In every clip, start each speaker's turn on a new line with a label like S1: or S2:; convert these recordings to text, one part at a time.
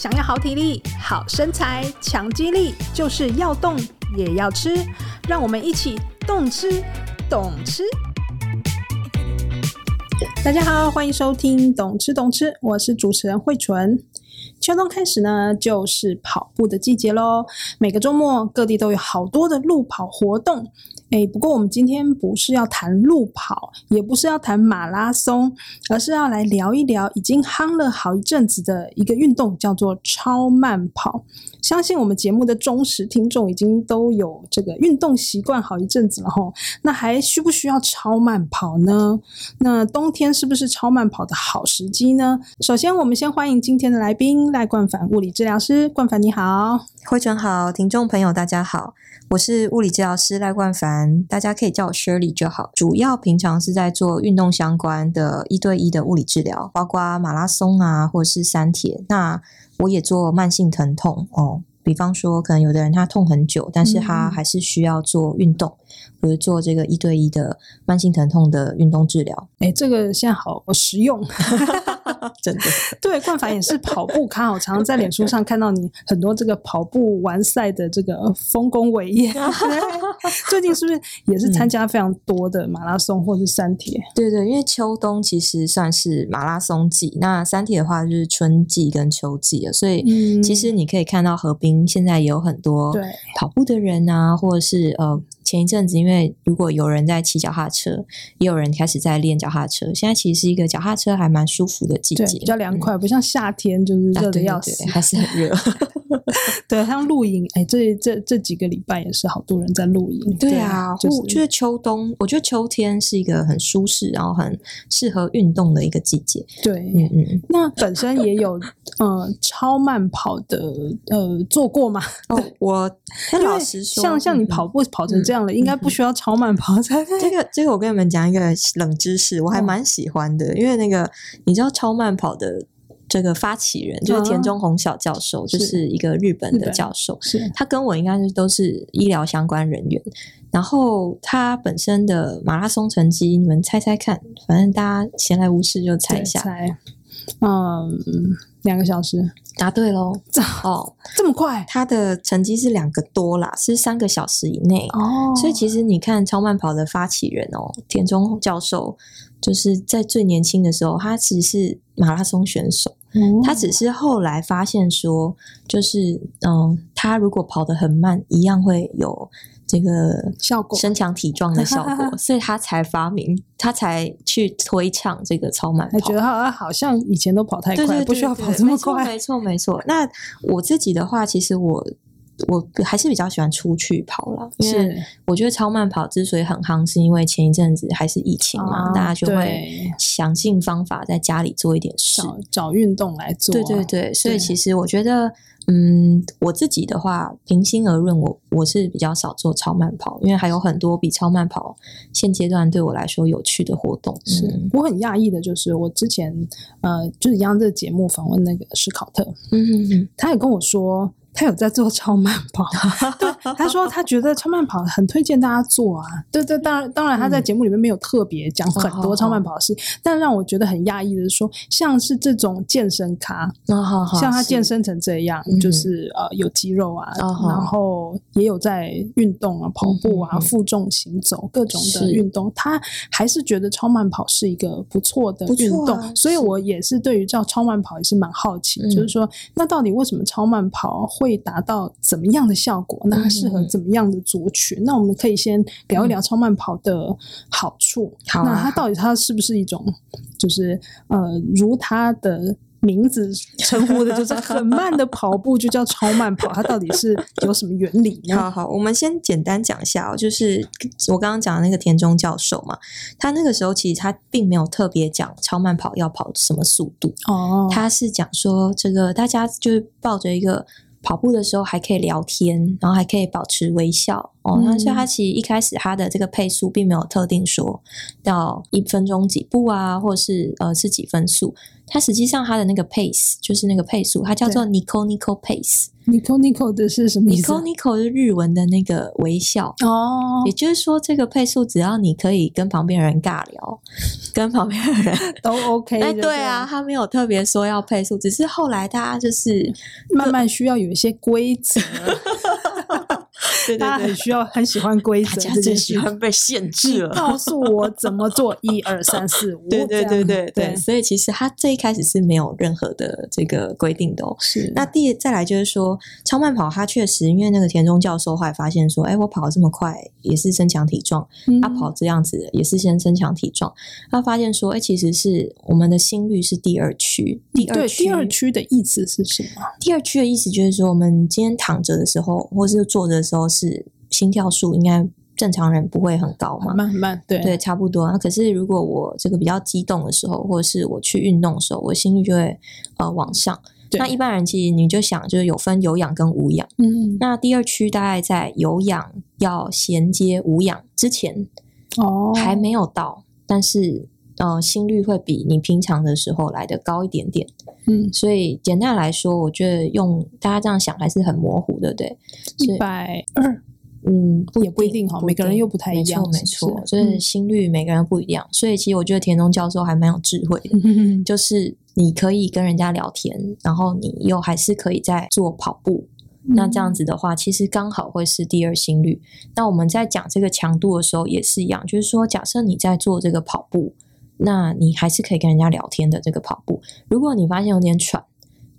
S1: 想要好体力、好身材、强肌力，就是要动也要吃。让我们一起动吃、懂吃。大家好，欢迎收听《懂吃懂吃》，我是主持人慧纯。秋冬开始呢，就是跑步的季节喽。每个周末，各地都有好多的路跑活动。诶，不过我们今天不是要谈路跑，也不是要谈马拉松，而是要来聊一聊已经夯了好一阵子的一个运动，叫做超慢跑。相信我们节目的忠实听众已经都有这个运动习惯好一阵子了吼。那还需不需要超慢跑呢？那冬天是不是超慢跑的好时机呢？首先，我们先欢迎今天的来宾赖冠凡物理治疗师。冠凡你好，
S2: 慧纯好，听众朋友大家好。我是物理治疗师赖冠凡，大家可以叫我 Shirley 就好。主要平常是在做运动相关的一对一的物理治疗，包括马拉松啊，或者是三铁。那我也做慢性疼痛哦，比方说可能有的人他痛很久，但是他还是需要做运动，比如做这个一对一的慢性疼痛的运动治疗。
S1: 哎，这个现在好实用。
S2: 真的，
S1: 对，冠凡也是跑步咖，我常常在脸书上看到你很多这个跑步完赛的这个丰功伟业。最近是不是也是参加非常多的马拉松或是三铁？
S2: 对对，因为秋冬其实算是马拉松季，那三铁的话就是春季跟秋季了，所以其实你可以看到河滨现在有很多跑步的人啊，或者是呃。前一阵子，因为如果有人在骑脚踏车，也有人开始在练脚踏车。现在其实是一个脚踏车还蛮舒服的季节，
S1: 比较凉快，嗯，不像夏天就是热的要死，
S2: 啊，对对对，还是很热。
S1: 对，像露营，哎，这这这几个礼拜也是好多人在露营。
S2: 对啊，就是，我觉得秋冬，我觉得秋天是一个很舒适，然后很适合运动的一个季节。
S1: 对，嗯嗯。那本身也有呃超慢跑的呃做过吗？
S2: 哦，我 老实说，
S1: 像像你跑步跑成这样。应该不需要超慢跑才对。
S2: 这个这个，我跟你们讲一个冷知识，我还蛮喜欢的，因为那个你知道超慢跑的这个发起人就是田中宏小教授，就是一个日本的教授，是他跟我应该是都是医疗相关人员。然后他本身的马拉松成绩，你们猜猜看，反正大家闲来无事就猜一下。
S1: 猜，嗯，两个小时。
S2: 答对喽！
S1: 哦，这么快？
S2: 他的成绩是两个多啦，是三个小时以内哦。所以其实你看超慢跑的发起人哦，田中教授，就是在最年轻的时候，他其实是马拉松选手。嗯，他只是后来发现说，就是嗯，他如果跑得很慢，一样会有。这个效果，身强体壮的效果，所以他才发明，他才去推倡这个超慢跑。
S1: 觉得他好像以前都跑太快，对对对对，不需要跑这么快。
S2: 没错，没错。那我自己的话，其实我我还是比较喜欢出去跑了，因为我觉得超慢跑之所以很夯，是因为前一阵子还是疫情嘛，啊、大家就会想尽方法在家里做一点事，
S1: 找，找运动来做。
S2: 对对对，所以其实我觉得。嗯，我自己的话，平心而论，我我是比较少做超慢跑，因为还有很多比超慢跑现阶段对我来说有趣的活动。
S1: 是、嗯、我很讶异的，就是我之前呃，就是一样这个节目访问那个史考特，嗯哼哼，他也跟我说。他有在做超慢跑，对，他说他觉得超慢跑很推荐大家做啊。对对，当然当然他在节目里面没有特别讲很多超慢跑的事，嗯、但让我觉得很讶异的是说，像是这种健身咖，哦、像他健身成这样，是。就是呃有肌肉啊，嗯、然后也有在运动啊，跑步啊，负重行走各种的运动，他还是觉得超慢跑是一个不错的运动，啊、所以我也是对于这超慢跑也是蛮好奇，就是说那到底为什么超慢跑会达到怎么样的效果？那它适合怎么样的族群？嗯、那我们可以先聊一聊超慢跑的好处。好、嗯，那它到底它是不是一种，就是呃，如它的名字称呼的，就是很慢的跑步就叫超慢跑？它到底是有什么原理呢？
S2: 好好，我们先简单讲一下哦，就是我刚刚讲的那个田中教授嘛，他那个时候其实他并没有特别讲超慢跑要跑什么速度哦，他是讲说这个大家就是抱着一个。跑步的时候还可以聊天，然后还可以保持微笑，哦。那所以它其实一开始它的这个配速并没有特定说到一分钟几步啊，或是呃是几分速。它实际上它的那个 pace 就是那个配速，它叫做 nico nico pace。
S1: nico nico 的是什么意思
S2: ？nico nico 是日文的那个微笑哦。也就是说，这个配速只要你可以跟旁边的人尬聊，跟旁边的人
S1: 都 OK。
S2: 哎，对啊，他没有特别说要配速，只是后来大家就是
S1: 慢慢需要有一些规则。对对对，大家很需要，很喜欢规则，
S2: 大家最喜欢被限制了。
S1: 告诉我怎么做，一二三四五。
S2: 对对对对对，所以其实他这一开始是没有任何的这个规定的哦。
S1: 是。
S2: 那第再来就是说，超慢跑，他确实因为那个田中教授后来发现说，哎，我跑这么快也是身强体壮，他跑这样子也是先身强体壮。他发现说，哎，其实是我们的心率是第二区，第二区。
S1: 第二区的意思是什么？
S2: 第二区的意思就是说，我们今天躺着的时候，或是坐着的时候。是心跳数应该正常人不会很高嘛？
S1: 慢慢对
S2: 对，差不多。那可是如果我这个比较激动的时候，或者是我去运动的时候，我心率就会呃往上。那一般人其实你就想，就是有分有氧跟无氧。嗯，那第二区大概在有氧要衔接无氧之前哦，还没有到，但是呃心率会比你平常的时候来的高一点点。嗯，所以简单来说，我觉得用大家这样想还是很模糊，对不对？
S1: 一百二，嗯，也不一定哈，每个人又不太一样，
S2: 没错，所以心率每个人不一样。所以其实我觉得田中教授还蛮有智慧的，就是你可以跟人家聊天，然后你又还是可以在做跑步，那这样子的话，其实刚好会是第二心率。那我们在讲这个强度的时候也是一样，就是说，假设你在做这个跑步。那你还是可以跟人家聊天的。这个跑步，如果你发现有点喘，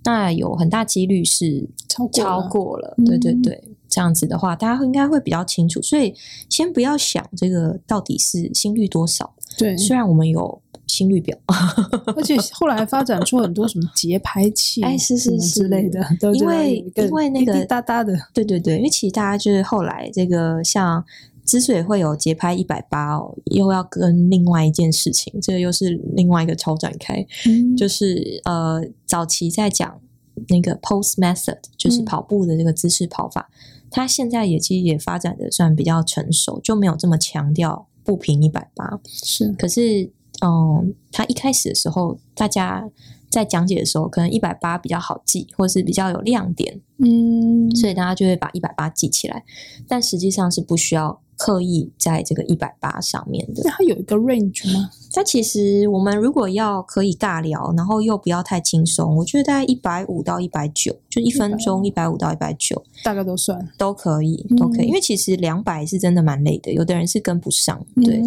S2: 那有很大几率是超过超过了。对对对，嗯、这样子的话，大家应该会比较清楚。所以先不要想这个到底是心率多少。
S1: 对，
S2: 虽然我们有心率表，
S1: 而且后来发展出很多什么节拍器，
S2: 哎，是是是之类的。因为因为那个
S1: 哒哒的，
S2: 对对对，因为其实大家就是后来这个像。之所以会有节拍一百八哦，又要跟另外一件事情，这个又是另外一个超展开，嗯、就是呃，早期在讲那个 Post method，就是跑步的这个姿势跑法，嗯、它现在也其实也发展的算比较成熟，就没有这么强调步频一百八。
S1: 是，
S2: 可是嗯，它一开始的时候，大家在讲解的时候，可能一百八比较好记，或是比较有亮点，嗯，所以大家就会把一百八记起来，但实际上是不需要。刻意在这个一百八上面的，
S1: 那它有一个 range 吗？
S2: 它其实我们如果要可以尬聊，然后又不要太轻松，我觉得大概一百五到一百九，就一分钟一百五到一百九，
S1: 大概都算
S2: 都可以，都可以。嗯、因为其实两百是真的蛮累的，有的人是跟不上，对，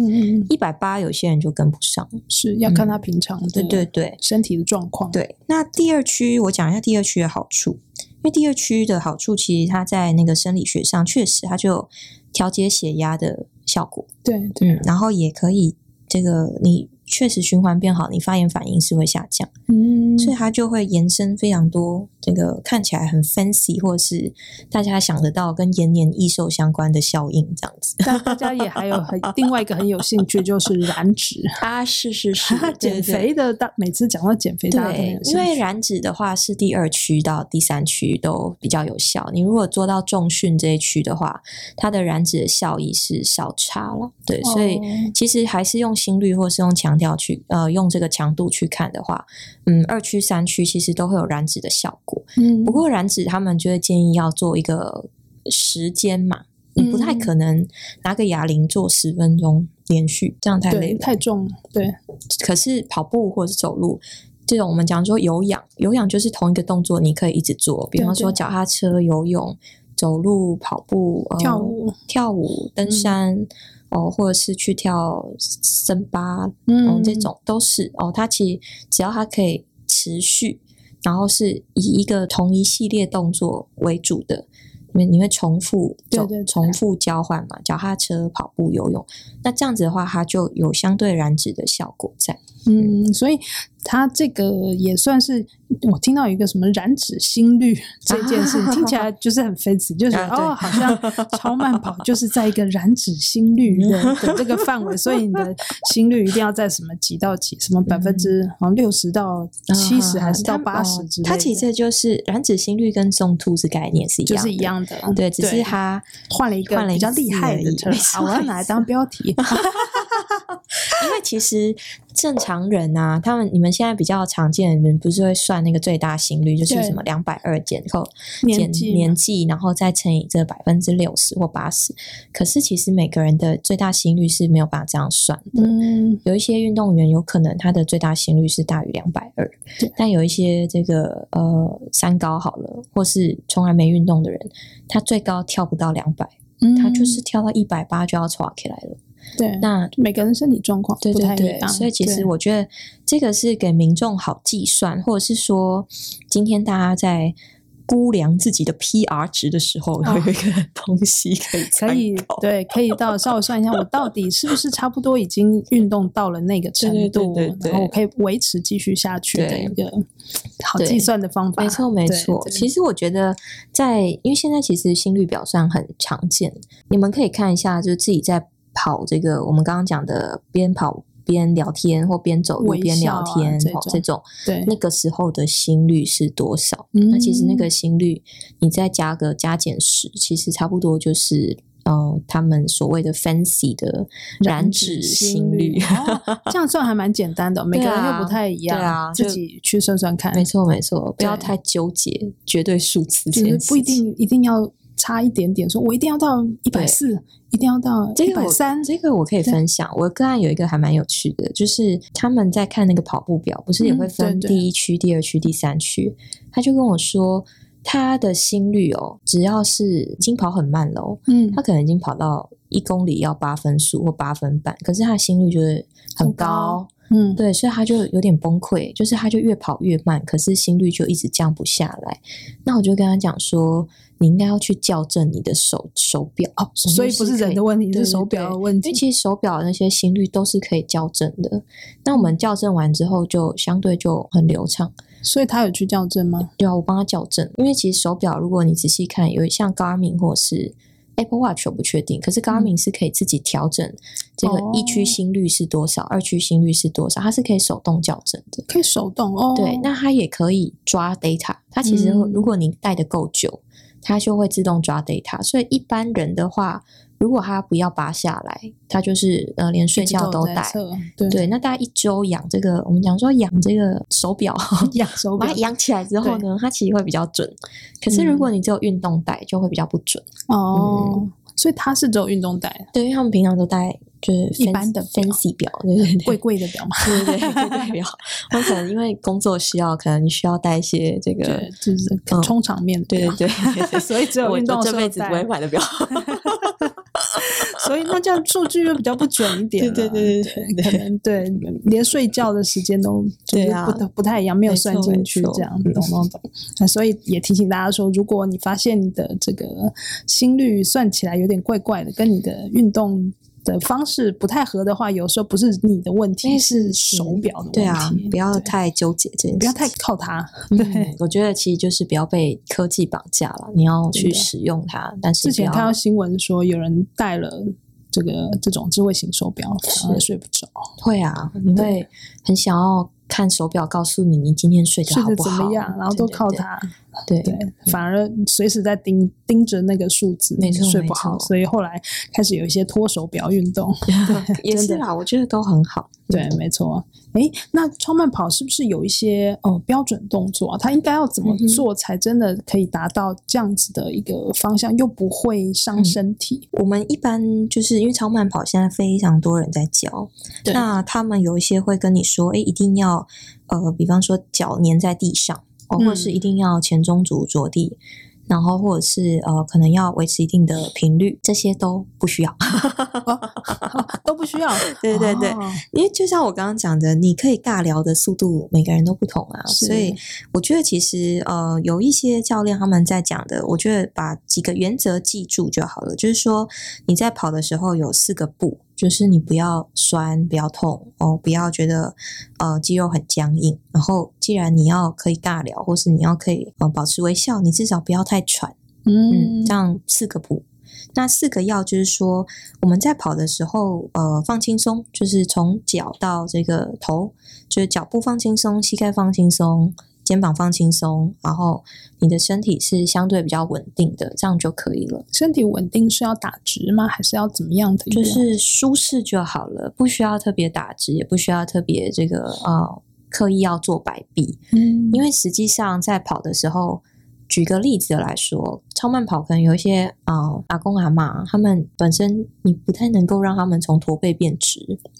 S2: 一百八有些人就跟不上，
S1: 是要看他平常对对对身体的状况。
S2: 对，那第二区我讲一下第二区的好处，因为第二区的好处其实它在那个生理学上确实它就。调节血压的效果，
S1: 对对、嗯，
S2: 然后也可以这个你。确实循环变好，你发炎反应是会下降，嗯，所以它就会延伸非常多这个看起来很 fancy 或是大家想得到跟延年益寿相关的效应这样子。
S1: 但大家也还有很另外一个很有兴趣就是 燃脂
S2: 啊，是是是，
S1: 减肥的大每次讲到减肥，大家
S2: 对，因为燃脂的话是第二区到第三区都比较有效。你如果做到重训这一区的话，它的燃脂的效益是稍差了。对，所以其实还是用心率或是用强。调去呃用这个强度去看的话，嗯，二区三区其实都会有燃脂的效果。嗯，不过燃脂他们就会建议要做一个时间嘛，你不太可能拿个哑铃做十分钟连续，这样太累
S1: 太重。对，
S2: 可是跑步或者是走路这种，我们讲说有氧，有氧就是同一个动作，你可以一直做，比方说脚踏车、游泳、走路、跑步、
S1: 跳舞、
S2: 呃、跳舞、登山。嗯哦，或者是去跳森巴，嗯，哦、这种都是哦。它其实只要它可以持续，然后是以一个同一系列动作为主的，因为你会重复，对对对，重复交换嘛，脚踏车、跑步、游泳。那这样子的话，它就有相对燃脂的效果在。
S1: 嗯，所以它这个也算是我听到一个什么燃脂心率 这件事，听起来就是很 fancy，就是哦，好像超慢跑就是在一个燃脂心率的的这个范围，所以你的心率一定要在什么几到几，什么百分之好像六十到七十还是到八十之类的。
S2: 它其实就是燃脂心率跟中兔子概念是一样，
S1: 就是一样的，
S2: 对，只是它
S1: 换了一个比较厉害的词，我要拿来当标题。
S2: 因为其实正常人啊，他们你们现在比较常见的人，不是会算那个最大心率，就是什么两百二减后减年纪，然后再乘以这百分之六十或八十。可是其实每个人的最大心率是没有办法这样算的。嗯，有一些运动员有可能他的最大心率是大于两百二，但有一些这个呃三高好了，或是从来没运动的人，他最高跳不到两百，他就是跳到一百八就要喘起来了。
S1: 对，
S2: 那
S1: 每个人身体状况不太一样，
S2: 对对对，所以其实我觉得这个是给民众好计算，或者是说今天大家在估量自己的 PR 值的时候，有一个东西可以
S1: 可以对，可以到稍微算一下，我到底是不是差不多已经运动到了那个程度，
S2: 对对对对，
S1: 然后我可以维持继续下去的一个好计算的方法。
S2: 没错没错，其实我觉得在因为现在其实心率表算很常见，你们可以看一下，就是自己在。跑这个，我们刚刚讲的边跑边聊天，或边走路边聊天，这种，这种对，那个时候的心率是多少？嗯，那其实那个心率，你再加个加减十，其实差不多就是，呃，他们所谓的 fancy 的燃脂心率，
S1: 这样算还蛮简单的，每个人又不太一样，对啊，自己去算算看。
S2: 没错没错，不要太纠结绝对数字，
S1: 就是不一定一定要。差一点点，说我一定要到一百四，一定要到一百三。
S2: 这个我可以分享。我个案有一个还蛮有趣的，就是他们在看那个跑步表，不是也会分第一区、第二区、第三区？他就跟我说，他的心率哦，只要是已经跑很慢了哦，嗯，他可能已经跑到一公里要八分速或八分半，可是他的心率就是很高，嗯，对，所以他就有点崩溃，就是他就越跑越慢，可是心率就一直降不下来。那我就跟他讲说。你应该要去校正你的手手表哦，
S1: 所以不是人的问题，是手表的问题。
S2: 因为其实手表那些心率都是可以校正的。那我们校正完之后，就相对就很流畅。
S1: 所以他有去校正吗？
S2: 对啊，我帮他校正。因为其实手表，如果你仔细看，有像 Garmin 或是 Apple Watch，我不确定。可是 Garmin 是可以自己调整这个一区心率是多少，二区心率是多少，它是可以手动校正的。
S1: 可以手动哦。
S2: 对，那它也可以抓 data。它其实如果你戴的够久。它就会自动抓 data，所以一般人的话，如果他不要拔下来，他就是呃连睡觉都戴。对，对，那大家一周养这个，我们讲说养这个手表，
S1: 养手表，把它
S2: 养起来之后呢，它其实会比较准。可是如果你只有运动戴，就会比较不准。
S1: 哦、嗯，所以它是只有运动戴，
S2: 对，因为他们平常都戴。就是
S1: 一般的
S2: fancy 表，对对对，
S1: 贵贵的表嘛，
S2: 对对对，贵贵表。我可能因为工作需要，可能你需要带一些这个，
S1: 就是充场面，
S2: 对对对，
S1: 所以只有运动
S2: 这辈子不会买的表。
S1: 所以那这样数据又比较不准一点，
S2: 对对对对，
S1: 可能对，连睡觉的时间都就是不不太一样，没有算进去，这样懂懂懂。那所以也提醒大家说，如果你发现你的这个心率算起来有点怪怪的，跟你的运动。的方式不太合的话，有时候不是你的问题，是手表的问题。
S2: 对啊，不要太纠结这件事，
S1: 不要太靠它。
S2: 对、嗯，我觉得其实就是不要被科技绑架了，你要去使用它。但是之
S1: 前看到新闻说，有人戴了这个这种智慧型手表，也睡不着。
S2: 会啊，你会很想要。看手表告诉你，你今天睡得好不好？
S1: 怎么样？然后都靠它。
S2: 对
S1: 对，反而随时在盯盯着那个数字，没错，睡不好。所以后来开始有一些脱手表运动，
S2: 也是啦，我觉得都很好。
S1: 对，没错。哎，那超慢跑是不是有一些哦标准动作啊？它应该要怎么做才真的可以达到这样子的一个方向，又不会伤身体？
S2: 我们一般就是因为超慢跑现在非常多人在教，那他们有一些会跟你说，哎，一定要呃，比方说脚粘在地上，哦，或者是一定要前中足着地。然后或者是呃，可能要维持一定的频率，这些都不需要，
S1: 哦、都不需要。
S2: 对对对，哦、因为就像我刚刚讲的，你可以尬聊的速度每个人都不同啊，所以我觉得其实呃，有一些教练他们在讲的，我觉得把几个原则记住就好了。就是说你在跑的时候有四个步，就是你不要酸，不要痛哦，不要觉得呃肌肉很僵硬。然后，既然你要可以尬聊，或是你要可以呃保持微笑，你至少不要太喘。嗯，嗯，这样四个不。那四个要就是说，我们在跑的时候，呃，放轻松，就是从脚到这个头，就是脚步放轻松，膝盖放轻松。肩膀放轻松，然后你的身体是相对比较稳定的，这样就可以了。
S1: 身体稳定是要打直吗？还是要怎么样的？
S2: 就是舒适就好了，不需要特别打直，也不需要特别这个呃刻意要做摆臂。嗯，因为实际上在跑的时候。举个例子来说，超慢跑可能有一些啊、呃、阿公阿妈，他们本身你不太能够让他们从驼背变直，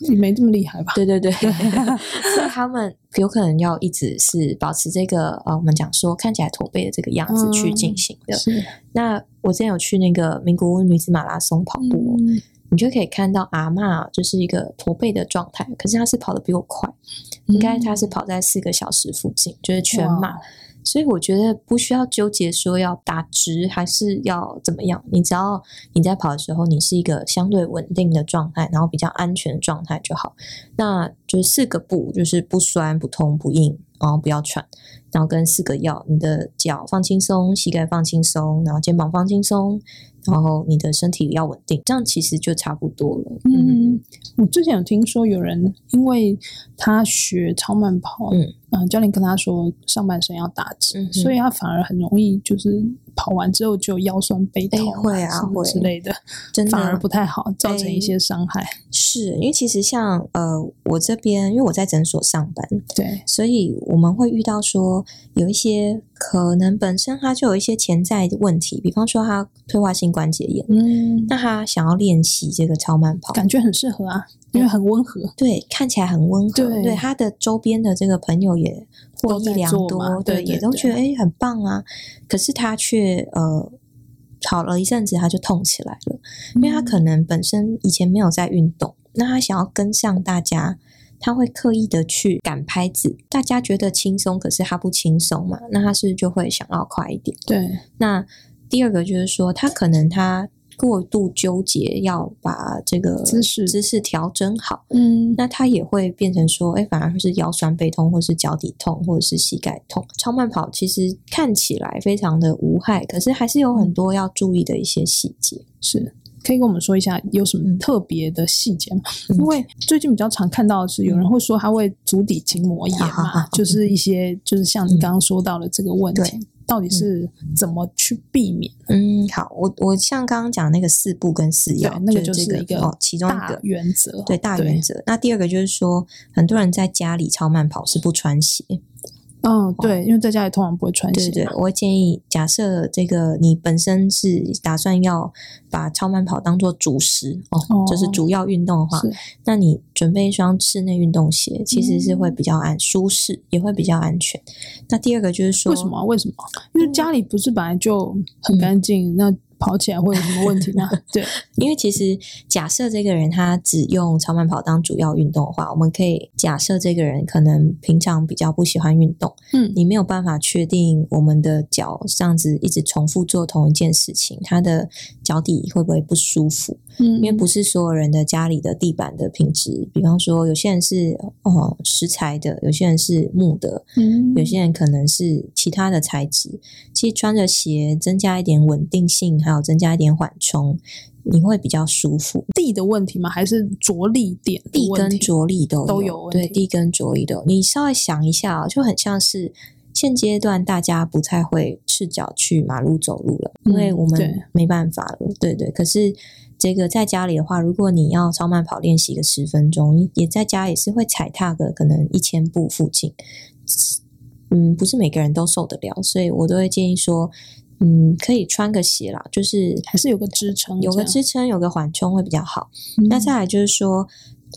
S1: 你没这么厉害吧？
S2: 对对对，所以他们有可能要一直是保持这个呃，我们讲说看起来驼背的这个样子去进行的。嗯、那我之前有去那个名古屋女子马拉松跑步，嗯、你就可以看到阿嬷就是一个驼背的状态，可是她是跑得比我快，应该她是跑在四个小时附近，就是全马。所以我觉得不需要纠结说要打直还是要怎么样，你只要你在跑的时候，你是一个相对稳定的状态，然后比较安全的状态就好。那就是四个不，就是不酸、不痛、不硬，然后不要喘，然后跟四个要，你的脚放轻松，膝盖放轻松，然后肩膀放轻松。然后你的身体要稳定，这样其实就差不多了。
S1: 嗯，我之前有听说有人因为他学超慢跑，嗯，嗯教练跟他说上半身要打直，嗯、所以他反而很容易就是跑完之后就腰酸背痛，
S2: 会啊，
S1: 会。之类的，真的。反而不太好，造成一些伤害。
S2: 是因为其实像呃我这边，因为我在诊所上班，
S1: 对，
S2: 所以我们会遇到说有一些。可能本身他就有一些潜在的问题，比方说他退化性关节炎，嗯，那他想要练习这个超慢跑，
S1: 感觉很适合啊，因为很温和，
S2: 对，看起来很温和，对，对，他的周边的这个朋友也获益良多，对，也都觉得哎很棒啊，可是他却呃跑了一阵子他就痛起来了，因为他可能本身以前没有在运动，那他想要跟上大家。他会刻意的去赶拍子，大家觉得轻松，可是他不轻松嘛？那他是就会想要快一点？
S1: 对。
S2: 那第二个就是说，他可能他过度纠结要把这个姿势。姿势调整好，嗯，那它也会变成说，哎，反而是腰酸背痛，或是脚底痛，或者是膝盖痛。超慢跑其实看起来非常的无害，可是还是有很多要注意的一些细节，
S1: 是。可以跟我们说一下有什么特别的细节吗？嗯、因为最近比较常看到的是，有人会说他会足底筋膜炎嘛，嗯、就是一些就是像你刚刚说到的这个问题，嗯、到底是怎么去避免？
S2: 嗯，好，我我像刚刚讲那个四步跟四要，
S1: 那个就是一个、
S2: 哦、其中一个
S1: 原则，
S2: 对大原则。那第二个就是说，很多人在家里超慢跑是不穿鞋。
S1: 嗯，对，因为在家里通常不会穿鞋。
S2: 对对，我会建议，假设这个你本身是打算要把超慢跑当做主食哦，哦就是主要运动的话，那你准备一双室内运动鞋，其实是会比较安舒适，也会比较安全。那第二个就是说，
S1: 为什么？为什么？因为家里不是本来就很干净，嗯、那。跑起来会有什么问题吗？对，
S2: 因为其实假设这个人他只用超慢跑当主要运动的话，我们可以假设这个人可能平常比较不喜欢运动，嗯，你没有办法确定我们的脚这样子一直重复做同一件事情，他的脚底会不会不舒服？嗯，因为不是所有人的家里的地板的品质，比方说有些人是哦石材的，有些人是木的，嗯，有些人可能是其他的材质。其实穿着鞋增加一点稳定性，还有增加一点缓冲，你会比较舒服。
S1: 地的问题吗？还是着力点？
S2: 地跟着力都有
S1: 都有。
S2: 对，地跟着力都有。你稍微想一下，就很像是现阶段大家不太会赤脚去马路走路了，因为我们没办法了。对，对对。可是这个在家里的话，如果你要超慢跑练习个十分钟，也在家也是会踩踏个可能一千步附近。嗯，不是每个人都受得了，所以我都会建议说，嗯，可以穿个鞋啦，就是
S1: 还是有个支撑，
S2: 有个支撑，有个缓冲会比较好。嗯、那再来就是说，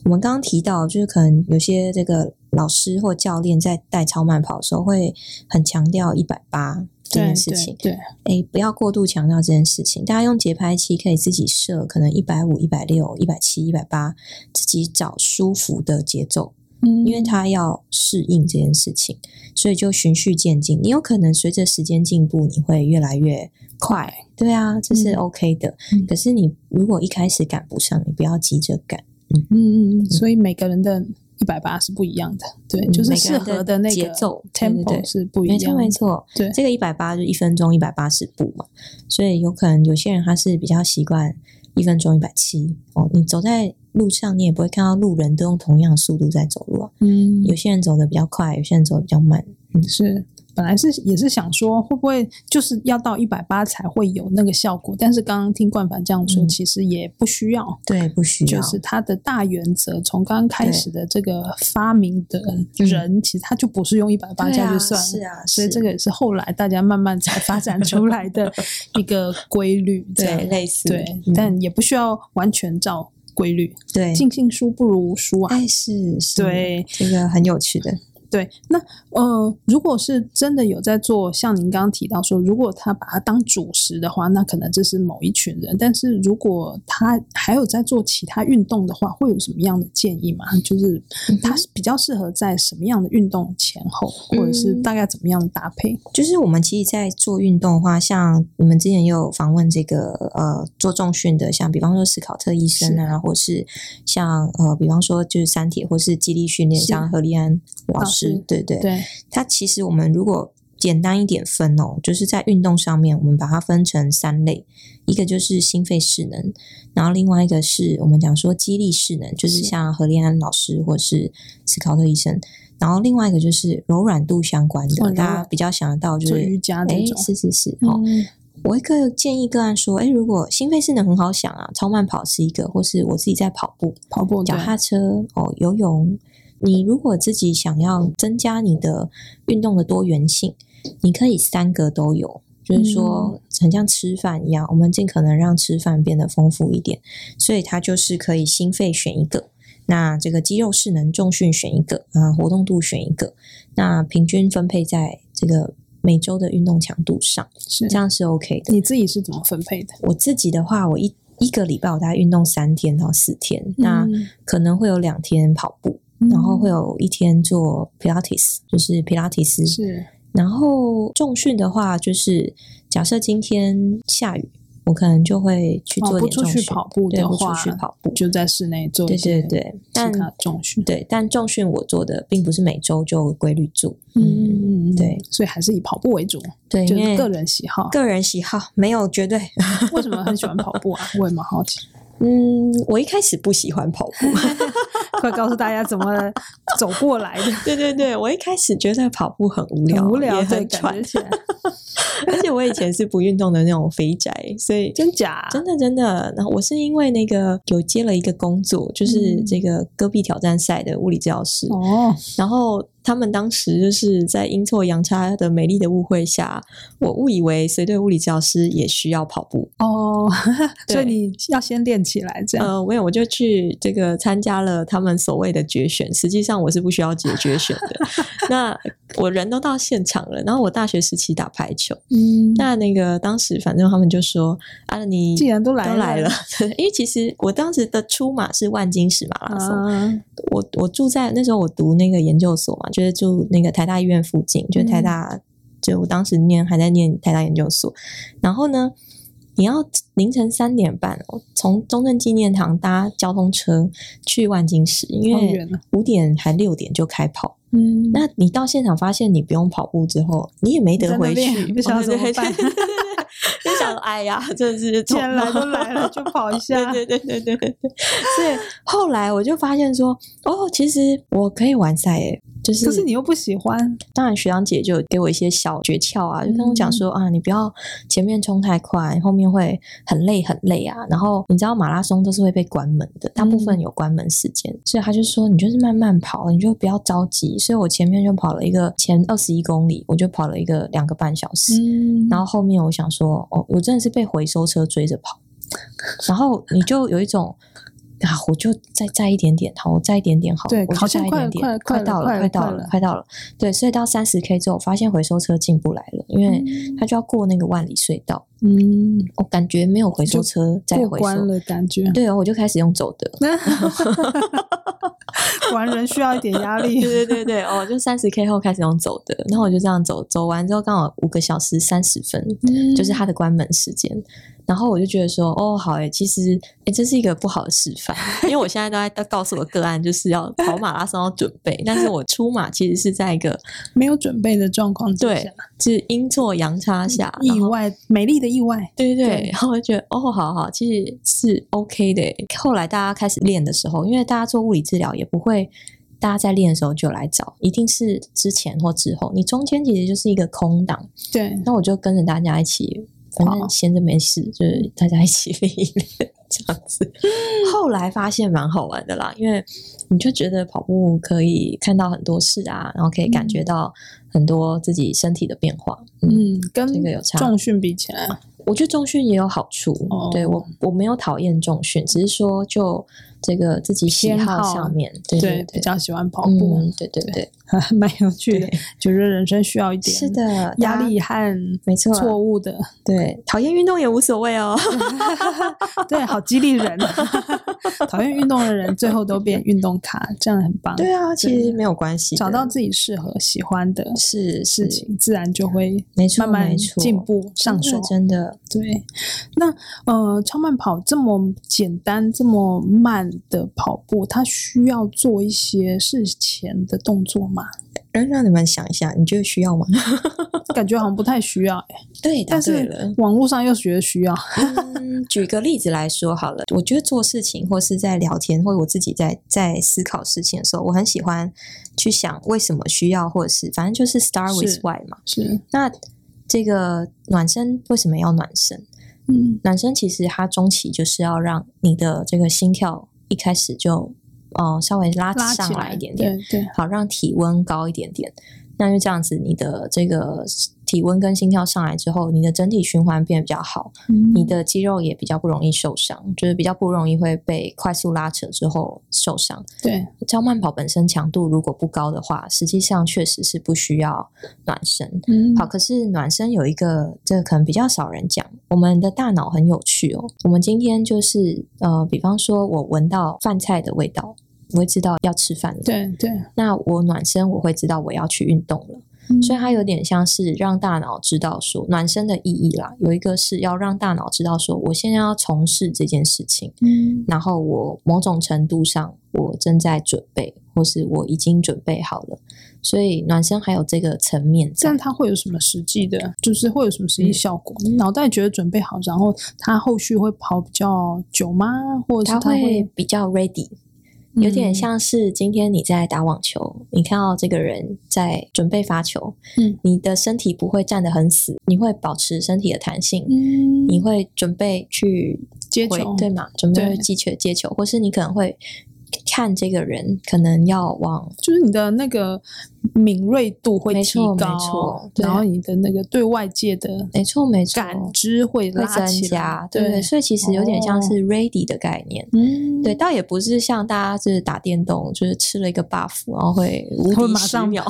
S2: 我们刚刚提到，就是可能有些这个老师或教练在带超慢跑的时候，会很强调一百八这件事情。
S1: 对，
S2: 哎，不要过度强调这件事情。大家用节拍器可以自己设，可能一百五、一百六、一百七、一百八，自己找舒服的节奏。嗯，因为他要适应这件事情，所以就循序渐进。你有可能随着时间进步，你会越来越快。对啊，这是 OK 的。嗯、可是你如果一开始赶不上，你不要急着赶。
S1: 嗯嗯嗯。所以每个人的一百八是不一样的，对，嗯、就是适合的那个节奏 tempo 是不一样的。
S2: 没错没错，对，这个一百八就一分钟一百八十步嘛，所以有可能有些人他是比较习惯一分钟一百七哦，你走在。路上你也不会看到路人都用同样的速度在走路啊，嗯，有些人走的比较快，有些人走的比较慢，
S1: 嗯，是。本来是也是想说，会不会就是要到一百八才会有那个效果？但是刚刚听冠凡这样说，嗯、其实也不需要。
S2: 对，不需要。
S1: 就是它的大原则，从刚刚开始的这个发明的人，其实他就不是用一百八加就算了。
S2: 是啊，
S1: 所以这个也是后来大家慢慢才发展出来的 一个规律。
S2: 对，类似。
S1: 对，但也不需要完全照规律。
S2: 对，
S1: 尽信书不如无书啊。
S2: 哎，是，是。
S1: 对，
S2: 这个很有趣的。
S1: 对，那呃，如果是真的有在做，像您刚刚提到说，如果他把它当主食的话，那可能这是某一群人。但是如果他还有在做其他运动的话，会有什么样的建议吗？就是他是比较适合在什么样的运动前后，或者是大概怎么样搭配？
S2: 就是我们其实，在做运动的话，像你们之前也有访问这个呃做重训的，像比方说斯考特医生啊，是或是像呃比方说就是三铁或是肌力训练，像何立安老师。是对对对，它其实我们如果简单一点分哦，就是在运动上面，我们把它分成三类，一个就是心肺适能，然后另外一个是我们讲说肌力适能，就是像何立安老师或是斯考特医生，然后另外一个就是柔软度相关的，大家比较想得到就是
S1: 瑜伽
S2: 哎，是是是，哦，我一个建议个案说，哎，如果心肺适能很好想啊，超慢跑是一个，或是我自己在跑步、
S1: 跑步、
S2: 脚踏车哦，游泳。你如果自己想要增加你的运动的多元性，你可以三个都有，就是说很像吃饭一样，我们尽可能让吃饭变得丰富一点。所以它就是可以心肺选一个，那这个肌肉势能重训选一个啊，活动度选一个，那平均分配在这个每周的运动强度上，是这样是 OK 的。
S1: 你自己是怎么分配的？
S2: 我自己的话，我一一个礼拜我大概运动三天到四天，那可能会有两天跑步。然后会有一天做 Pilates，就是皮拉提斯。
S1: 是。
S2: 然后重训的话，就是假设今天下雨，我可能就会去做点重训。
S1: 不出去跑步的话，
S2: 出去跑步
S1: 就在室内做。
S2: 对对对。但
S1: 重训，
S2: 对，但重训我做的并不是每周就规律做。
S1: 嗯嗯嗯。
S2: 对，
S1: 所以还是以跑步为主。
S2: 对，
S1: 就是个人喜好。
S2: 个人喜好没有绝对。
S1: 为什么很喜欢跑步啊？我也蛮好奇。
S2: 嗯，我一开始不喜欢跑步，
S1: 快告诉大家怎么走过来的。
S2: 对对对，我一开始觉得跑步很无聊，
S1: 很无聊
S2: 也很喘。而且我以前是不运动的那种肥宅，所以
S1: 真假
S2: 真的真的。然后我是因为那个有接了一个工作，就是这个戈壁挑战赛的物理治疗师哦，然后。他们当时就是在阴错阳差的美丽的误会下，我误以为随队物理教师也需要跑步。
S1: 哦，对 所以你要先练起来这样。
S2: 呃，没有，我就去这个参加了他们所谓的决选，实际上我是不需要解决选的。那我人都到现场了，然后我大学时期打排球，嗯，那那个当时反正他们就说啊，你
S1: 既然都来了，
S2: 都来了，因为其实我当时的出马是万金石马拉松，啊、我我住在那时候我读那个研究所嘛。就是住那个台大医院附近，就台大，嗯、就我当时念还在念台大研究所。然后呢，你要凌晨三点半哦，从中正纪念堂搭交通车去万金石，因为五点还六点就开跑。嗯，那你到现场发现你不用跑步之后，你也没得回去，
S1: 不晓得怎么办。
S2: 就想哎呀，真的是
S1: 既然来都来了，就跑一下。
S2: 对对对对对对。所以后来我就发现说，哦，其实我可以完赛诶。就是，
S1: 可是你又不喜欢。
S2: 当然，学长姐就给我一些小诀窍啊，就跟我讲说、嗯、啊，你不要前面冲太快，后面会很累很累啊。然后你知道马拉松都是会被关门的，大部分有关门时间，嗯、所以他就说你就是慢慢跑，你就不要着急。所以我前面就跑了一个前二十一公里，我就跑了一个两个半小时。嗯、然后后面我想说，哦，我真的是被回收车追着跑。然后你就有一种。啊！我就再再一点点，好，我再一点点好，
S1: 对，
S2: 我就再一点点，快到了，快到了，快到了。对，所以到三十 K 之后，我发现回收车进不来了，因为他就要过那个万里隧道。嗯，我感觉没有回收车再回收
S1: 了，感觉
S2: 对哦，我就开始用走的。
S1: 玩人需要一点压力，
S2: 对对对对，哦，就三十 K 后开始用走的，然后我就这样走，走完之后刚好五个小时三十分，嗯，就是它的关门时间。然后我就觉得说，哦，好诶，其实诶，这是一个不好的示范，因为我现在都在告诉我个案，就是要跑马拉松要准备，但是我出马其实是在一个
S1: 没有准备的状况之下，
S2: 对，就是阴错阳差下，
S1: 意外，美丽的意外，
S2: 对对对。然后我就觉得，哦，好好，其实是 OK 的。后来大家开始练的时候，因为大家做物理治疗也不会，大家在练的时候就来找，一定是之前或之后，你中间其实就是一个空档，
S1: 对。
S2: 那我就跟着大家一起。反正闲着没事，就是大家一起练一练这样子。后来发现蛮好玩的啦，因为你就觉得跑步可以看到很多事啊，然后可以感觉到很多自己身体的变化。
S1: 嗯，嗯，跟这个有差。重训比起来，
S2: 我觉得重训也有好处。哦、对我，我没有讨厌重训，只是说就。这个自己喜好上面，对对，对，
S1: 比较喜欢跑步，
S2: 嗯、对对 对，
S1: 蛮有趣的。就是人生需要一点
S2: 是的
S1: 压力和没错错误的，
S2: 对，讨厌运动也无所谓哦。
S1: 对，好激励人。讨厌运动的人最后都变运动卡，这样很棒。
S2: 对啊，其实没有关系，
S1: 找到自己适合喜欢的
S2: 是
S1: 事情，自然就会没错慢慢进步上手。
S2: 真的
S1: 对。那呃，超慢跑这么简单，这么慢。的跑步，他需要做一些事前的动作吗？
S2: 让让你们想一下，你觉得需要吗？
S1: 感觉好像不太需要，欸，
S2: 对，
S1: 但是网络上又觉得需要。
S2: 嗯，举个例子来说好了，我觉得做事情或是在聊天，或者我自己在在思考事情的时候，我很喜欢去想为什么需要，或者是反正就是 start with why 嘛。
S1: 是。
S2: 那这个暖身为什么要暖身？嗯，暖身其实它中期就是要让你的这个心跳。一开始就，呃，稍微拉上来一点点，
S1: 对，对，
S2: 好，让体温高一点点。那就这样子，你的这个体温跟心跳上来之后，你的整体循环变得比较好，嗯，你的肌肉也比较不容易受伤，就是比较不容易会被快速拉扯之后受伤。
S1: 对，
S2: 超慢跑本身强度如果不高的话，实际上确实是不需要暖身。
S1: 嗯，
S2: 好，可是暖身有一个，这个可能比较少人讲，我们的大脑很有趣哦。我们今天就是呃，比方说我闻到饭菜的味道。我会知道要吃饭了，
S1: 对对。
S2: 那我暖身，我会知道我要去运动了，嗯，所以它有点像是让大脑知道说暖身的意义啦。有一个是要让大脑知道说，我现在要从事这件事情，嗯，然后我某种程度上我正在准备，或是我已经准备好了。所以暖身还有这个层面，
S1: 这样它会有什么实际的？就是会有什么实际效果？嗯，你脑袋觉得准备好，然后它后续会跑比较久吗？或者它
S2: 会比较 ready？有点像是今天你在打网球，嗯，你看到这个人在准备发球，嗯，你的身体不会站得很死，你会保持身体的弹性，嗯，你会准备去
S1: 接球，
S2: 对吗？准备去接球，接球，或是你可能会。看这个人可能要往，
S1: 就是你的那个敏锐度会提高，
S2: 没错，
S1: 然后你的那个对外界的
S2: 没错没错。
S1: 感知
S2: 会增加，对对，所以其实有点像是 ready 的概念，嗯，对，倒也不是像大家就是打电动，就是吃了一个 buff，然后会无敌上秒，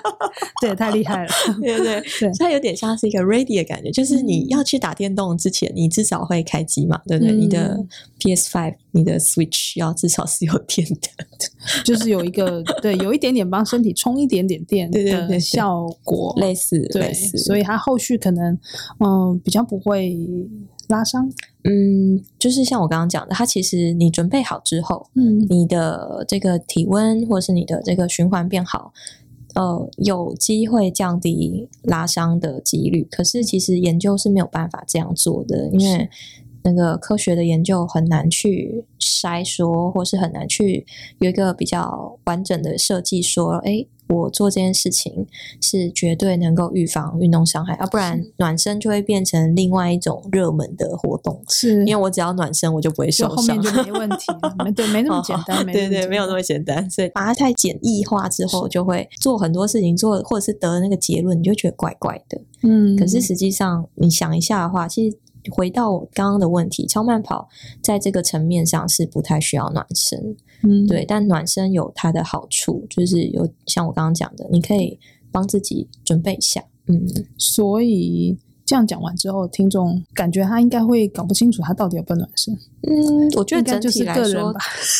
S1: 对，太厉害了，
S2: 对 对对，它 有点像是一个 ready 的感觉，就是你要去打电动之前，你至少会开机嘛，对不对？你的 PS Five，你的 Switch 要至少是有电的，
S1: 就是有一个对，有一点点帮身体充一点点电的效果，
S2: 类似
S1: 对
S2: 类似，
S1: 所以它后续可能嗯比较不会拉伤。
S2: 嗯，就是像我刚刚讲的，它其实你准备好之后，嗯，你的这个体温或是你的这个循环变好，呃，有机会降低拉伤的几率。可是其实研究是没有办法这样做的，因为。那个科学的研究很难去筛说，或是很难去有一个比较完整的设计，说，哎，我做这件事情是绝对能够预防运动伤害，要不然暖身就会变成另外一种热门的活动。
S1: 是，
S2: 因为我只要暖身，我就不会受伤，
S1: 后面就没问题了。没对，没那么简单，没
S2: 对对，没有那么简单。所以把它太简易化之后，就会做很多事情，做或者是得那个结论，你就觉得怪怪的。嗯，可是实际上你想一下的话，其实。回到刚刚的问题，超慢跑在这个层面上是不太需要暖身，嗯，对。但暖身有它的好处，就是有像我刚刚讲的，你可以帮自己准备一下，嗯。
S1: 所以这样讲完之后，听众感觉他应该会搞不清楚他到底有不有暖身。
S2: 嗯，我觉得整体来说，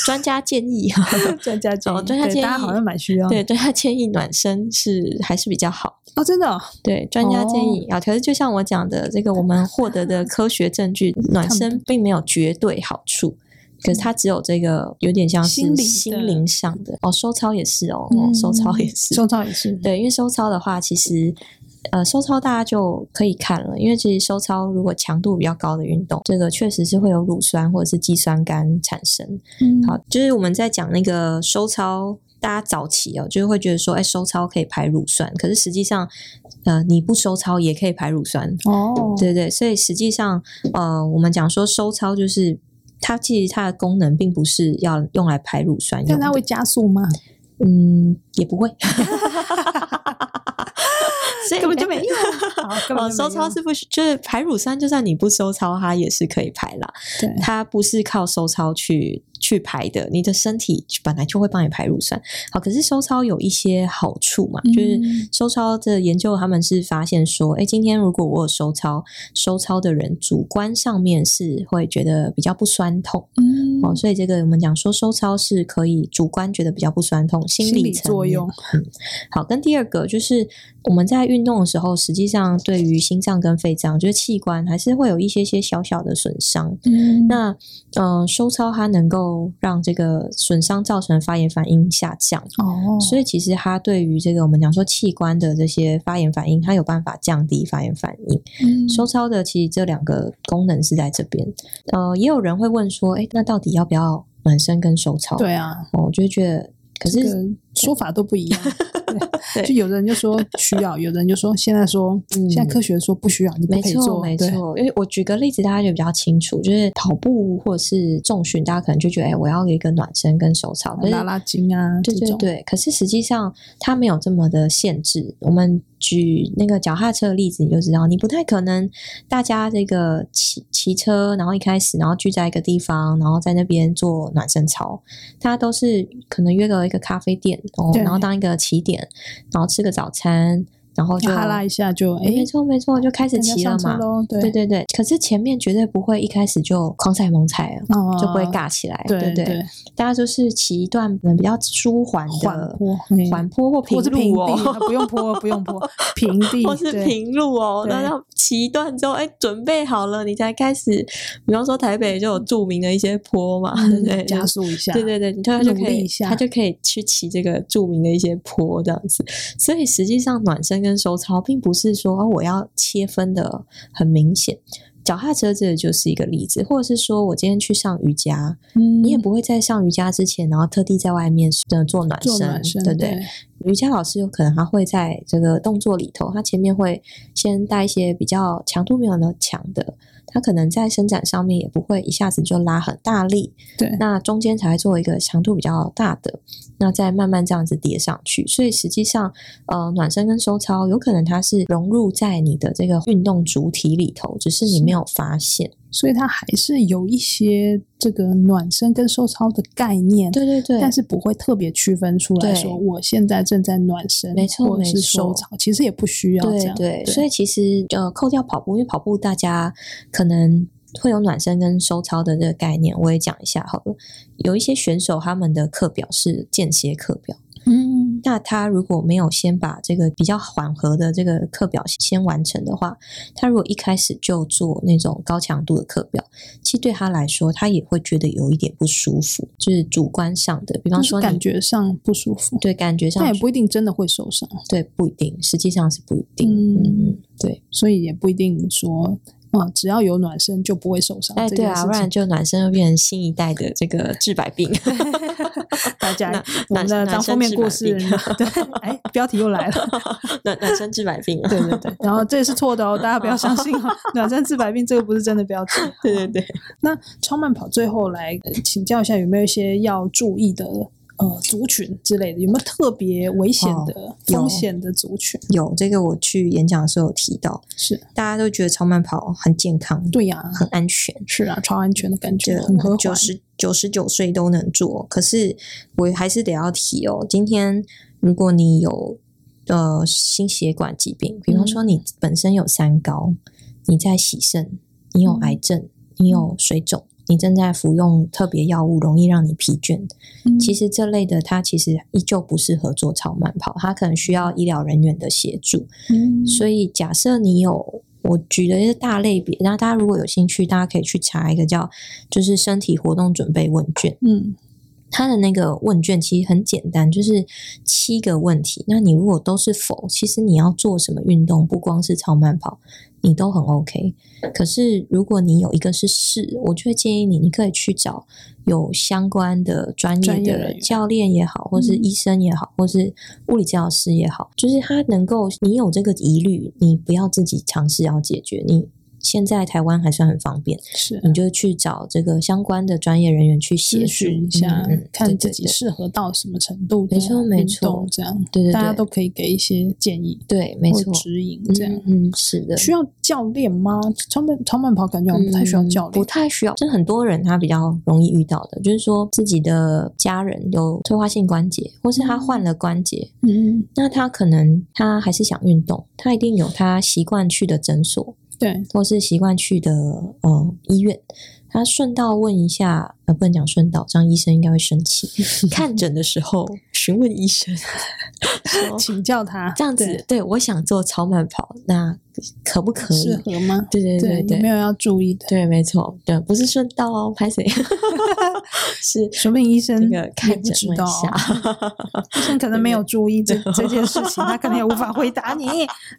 S2: 专家建议，
S1: 专家建议，
S2: 专家建议，
S1: 大家好像蛮需要。
S2: 对，专家建议暖身是还是比较好
S1: 哦，真的、哦。
S2: 对，专家建议啊，可是就像我讲的，这个我们获得的科学证据，暖身并没有绝对好处。可是它只有这个有点像是心灵上的哦，收操也是哦，嗯、收操也是，
S1: 收操也是。
S2: 对，因为收操的话，其实呃，收操大家就可以看了，因为其实收操如果强度比较高的运动，这个确实是会有乳酸或者是肌酸酐产生。嗯，好，就是我们在讲那个收操，大家早期哦，就是会觉得说，哎，收操可以排乳酸，可是实际上，呃，你不收操也可以排乳酸哦。对对，所以实际上，呃，我们讲说收操就是。它其实它的功能并不是要用来排乳酸，
S1: 但它会加速吗？
S2: 嗯，也不会，
S1: 所以根本 就没用。
S2: 哦，收操是不是就是排乳酸？就算你不收操，它也是可以排啦。对，它不是靠收操去。去排的，你的身体本来就会帮你排乳酸。好，可是收操有一些好处嘛，嗯、就是收操的研究，他们是发现说，哎，今天如果我有收操，收操的人主观上面是会觉得比较不酸痛。嗯，哦，所以这个我们讲说收操是可以主观觉得比较不酸痛，心理，
S1: 作用。
S2: 嗯，好，跟第二个就是我们在运动的时候，实际上对于心脏跟肺脏，就是器官还是会有一些些小小的损伤。嗯，那嗯、呃，收操它能够。让这个损伤造成发炎反应下降哦，所以其实它对于这个我们讲说器官的这些发炎反应，它有办法降低发炎反应。嗯，收操的其实这两个功能是在这边。呃，也有人会问说，哎，那到底要不要暖身跟手操？
S1: 对啊，
S2: 我就觉得，可是、这个、
S1: 说法都不一样。对，就有的人就说需要，有的人就说现在说，嗯、现在科学说不需要，你不可以做。
S2: 没错，没错。因为我举个例子，大家就比较清楚，就是跑步或者是重训，大家可能就觉得，哎，我要一个暖身跟手操，
S1: 拉拉筋啊，
S2: 对对对。可是实际上，它没有这么的限制。我们举那个脚踏车的例子，你就知道，你不太可能大家这个骑骑车，然后一开始，然后聚在一个地方，然后在那边做暖身操，大家都是可能约个一个咖啡店，哦，然后当一个起点。然后吃个早餐。然后就
S1: 哈拉一下就哎，
S2: 没错没错，就开始骑了嘛。对对对对，可是前面绝对不会一开始就狂踩猛踩啊，就不会尬起来。对对对，大家就是骑一段比较舒缓的缓坡、缓坡或平路哦，
S1: 不用坡不用坡，平地
S2: 或是平路哦。那要骑一段之后，哎，准备好了，你才开始。比方说台北就有著名的一些坡嘛，对，
S1: 加速一下。
S2: 对对对，你他就可以他就可以去骑这个著名的一些坡这样子。所以实际上暖身跟手操并不是说哦我要切分的很明显，脚踏车这就是一个例子，或者是说我今天去上瑜伽，嗯，你也不会在上瑜伽之前，然后特地在外面呃做暖身，暖身对不对？对瑜伽老师有可能他会在这个动作里头，他前面会先带一些比较强度没有那么强的。它可能在伸展上面也不会一下子就拉很大力，对，那中间才会做一个强度比较大的，那再慢慢这样子叠上去。所以实际上，呃，暖身跟收操有可能它是融入在你的这个运动主体里头，只是你没有发现。
S1: 所以它还是有一些这个暖身跟收操的概念，
S2: 对对对，
S1: 但是不会特别区分出来说我现在正在暖身，
S2: 没错，
S1: 或者是收操，其实也不需要这样。
S2: 对，对，所以其实呃，扣掉跑步，因为跑步大家可能会有暖身跟收操的这个概念，我也讲一下好了。有一些选手他们的课表是间歇课表。嗯，那他如果没有先把这个比较缓和的这个课表先完成的话，他如果一开始就做那种高强度的课表，其实对他来说，他也会觉得有一点不舒服，就是主观上的，比方说
S1: 感觉上不舒服，
S2: 对，感觉上，
S1: 但也不一定真的会受伤，
S2: 对，不一定，实际上是不一定，嗯，嗯，对，
S1: 所以也不一定说。啊，只要有暖身就不会受伤。
S2: 哎，对啊，不然就暖身又变成新一代的这个治百病。
S1: 大家，我们的当封面故事，对，哎，标题又来了，
S2: 暖暖身治百病。
S1: 对对对，然后这也是错的哦，大家不要相信哦，暖身治百病这个不是真的标题。
S2: 对对对，
S1: 那超慢跑最后来请教一下，有没有一些要注意的？呃，族群之类的有没有特别危险的、哦、风险的族群？
S2: 有这个，我去演讲的时候有提到，
S1: 是大
S2: 家都觉得超慢跑很健康，
S1: 对呀、啊，
S2: 很安全，
S1: 是啊，超安全的感觉，
S2: 九十九十九岁都能做。可是我还是得要提哦，今天如果你有呃心血管疾病，比方说你本身有三高，你在洗肾，你有癌症，你有水肿。你正在服用特别药物，容易让你疲倦。嗯、其实这类的，它其实依旧不适合做超慢跑，它可能需要医疗人员的协助。嗯、所以假设你有，我举的一个大类别，那大家如果有兴趣，大家可以去查一个叫就是身体活动准备问卷。嗯，它的那个问卷其实很简单，就是七个问题。那你如果都是否，其实你要做什么运动，不光是超慢跑。你都很 OK，可是如果你有一个是是，我就会建议你，你可以去找有相关的专业的教练也好，或是医生也好，或是物理治疗师也好，就是他能够，你有这个疑虑，你不要自己尝试要解决你。现在台湾还算很方便，是你就去找这个相关的专业人员去协助
S1: 一下，看自己适合到什么程度。
S2: 没错，没错，
S1: 这样对对，大家都可以给一些建议，
S2: 对，没错，
S1: 指引这样。
S2: 嗯，是的。
S1: 需要教练吗？超慢超慢跑感觉不太需要教练，
S2: 不太需要。就很多人他比较容易遇到的，就是说自己的家人有退化性关节，或是他换了关节，嗯，那他可能他还是想运动，他一定有他习惯去的诊所。
S1: 对，
S2: 或是习惯去的呃医院，他顺道问一下，呃，不能讲顺道，这样医生应该会生气。看诊的时候询问医生，
S1: 请教他
S2: 这样子，对，对我想做超慢跑，那。可不可以？
S1: 适合吗？
S2: 对对对对，
S1: 没有要注意的。
S2: 对，没错，对，不是顺道哦，拍谁？是
S1: 说明医生
S2: 这个看诊一下，
S1: 医生可能没有注意这这件事情，他可能也无法回答你。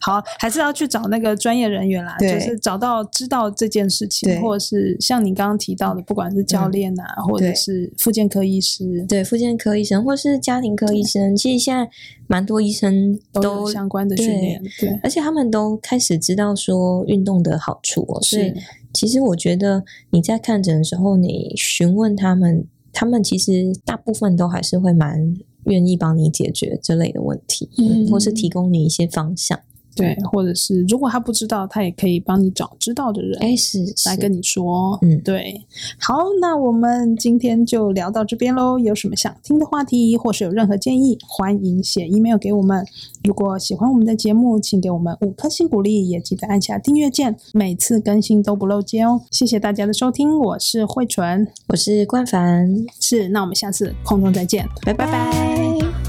S1: 好，还是要去找那个专业人员啦，就是找到知道这件事情，或者是像你刚刚提到的，不管是教练啊，或者是复健科医师，
S2: 对，复健科医生或是家庭科医生，其实现在蛮多医生都有
S1: 相关的训练，对，
S2: 而且他们都开始。知道说运动的好处哦，所以其实我觉得你在看诊的时候，你询问他们，他们其实大部分都还是会蛮愿意帮你解决这类的问题，嗯，或是提供你一些方向。
S1: 对，或者是如果他不知道，他也可以帮你找知道的人，
S2: 哎，是
S1: 来跟你说，嗯，对。好，那我们今天就聊到这边喽。有什么想听的话题，或是有任何建议，欢迎写 email 给我们。如果喜欢我们的节目，请给我们五颗星鼓励，也记得按下订阅键，每次更新都不漏接哦。谢谢大家的收听，我是慧纯，
S2: 我是冠凡，
S1: 是，那我们下次空中再见，拜拜拜。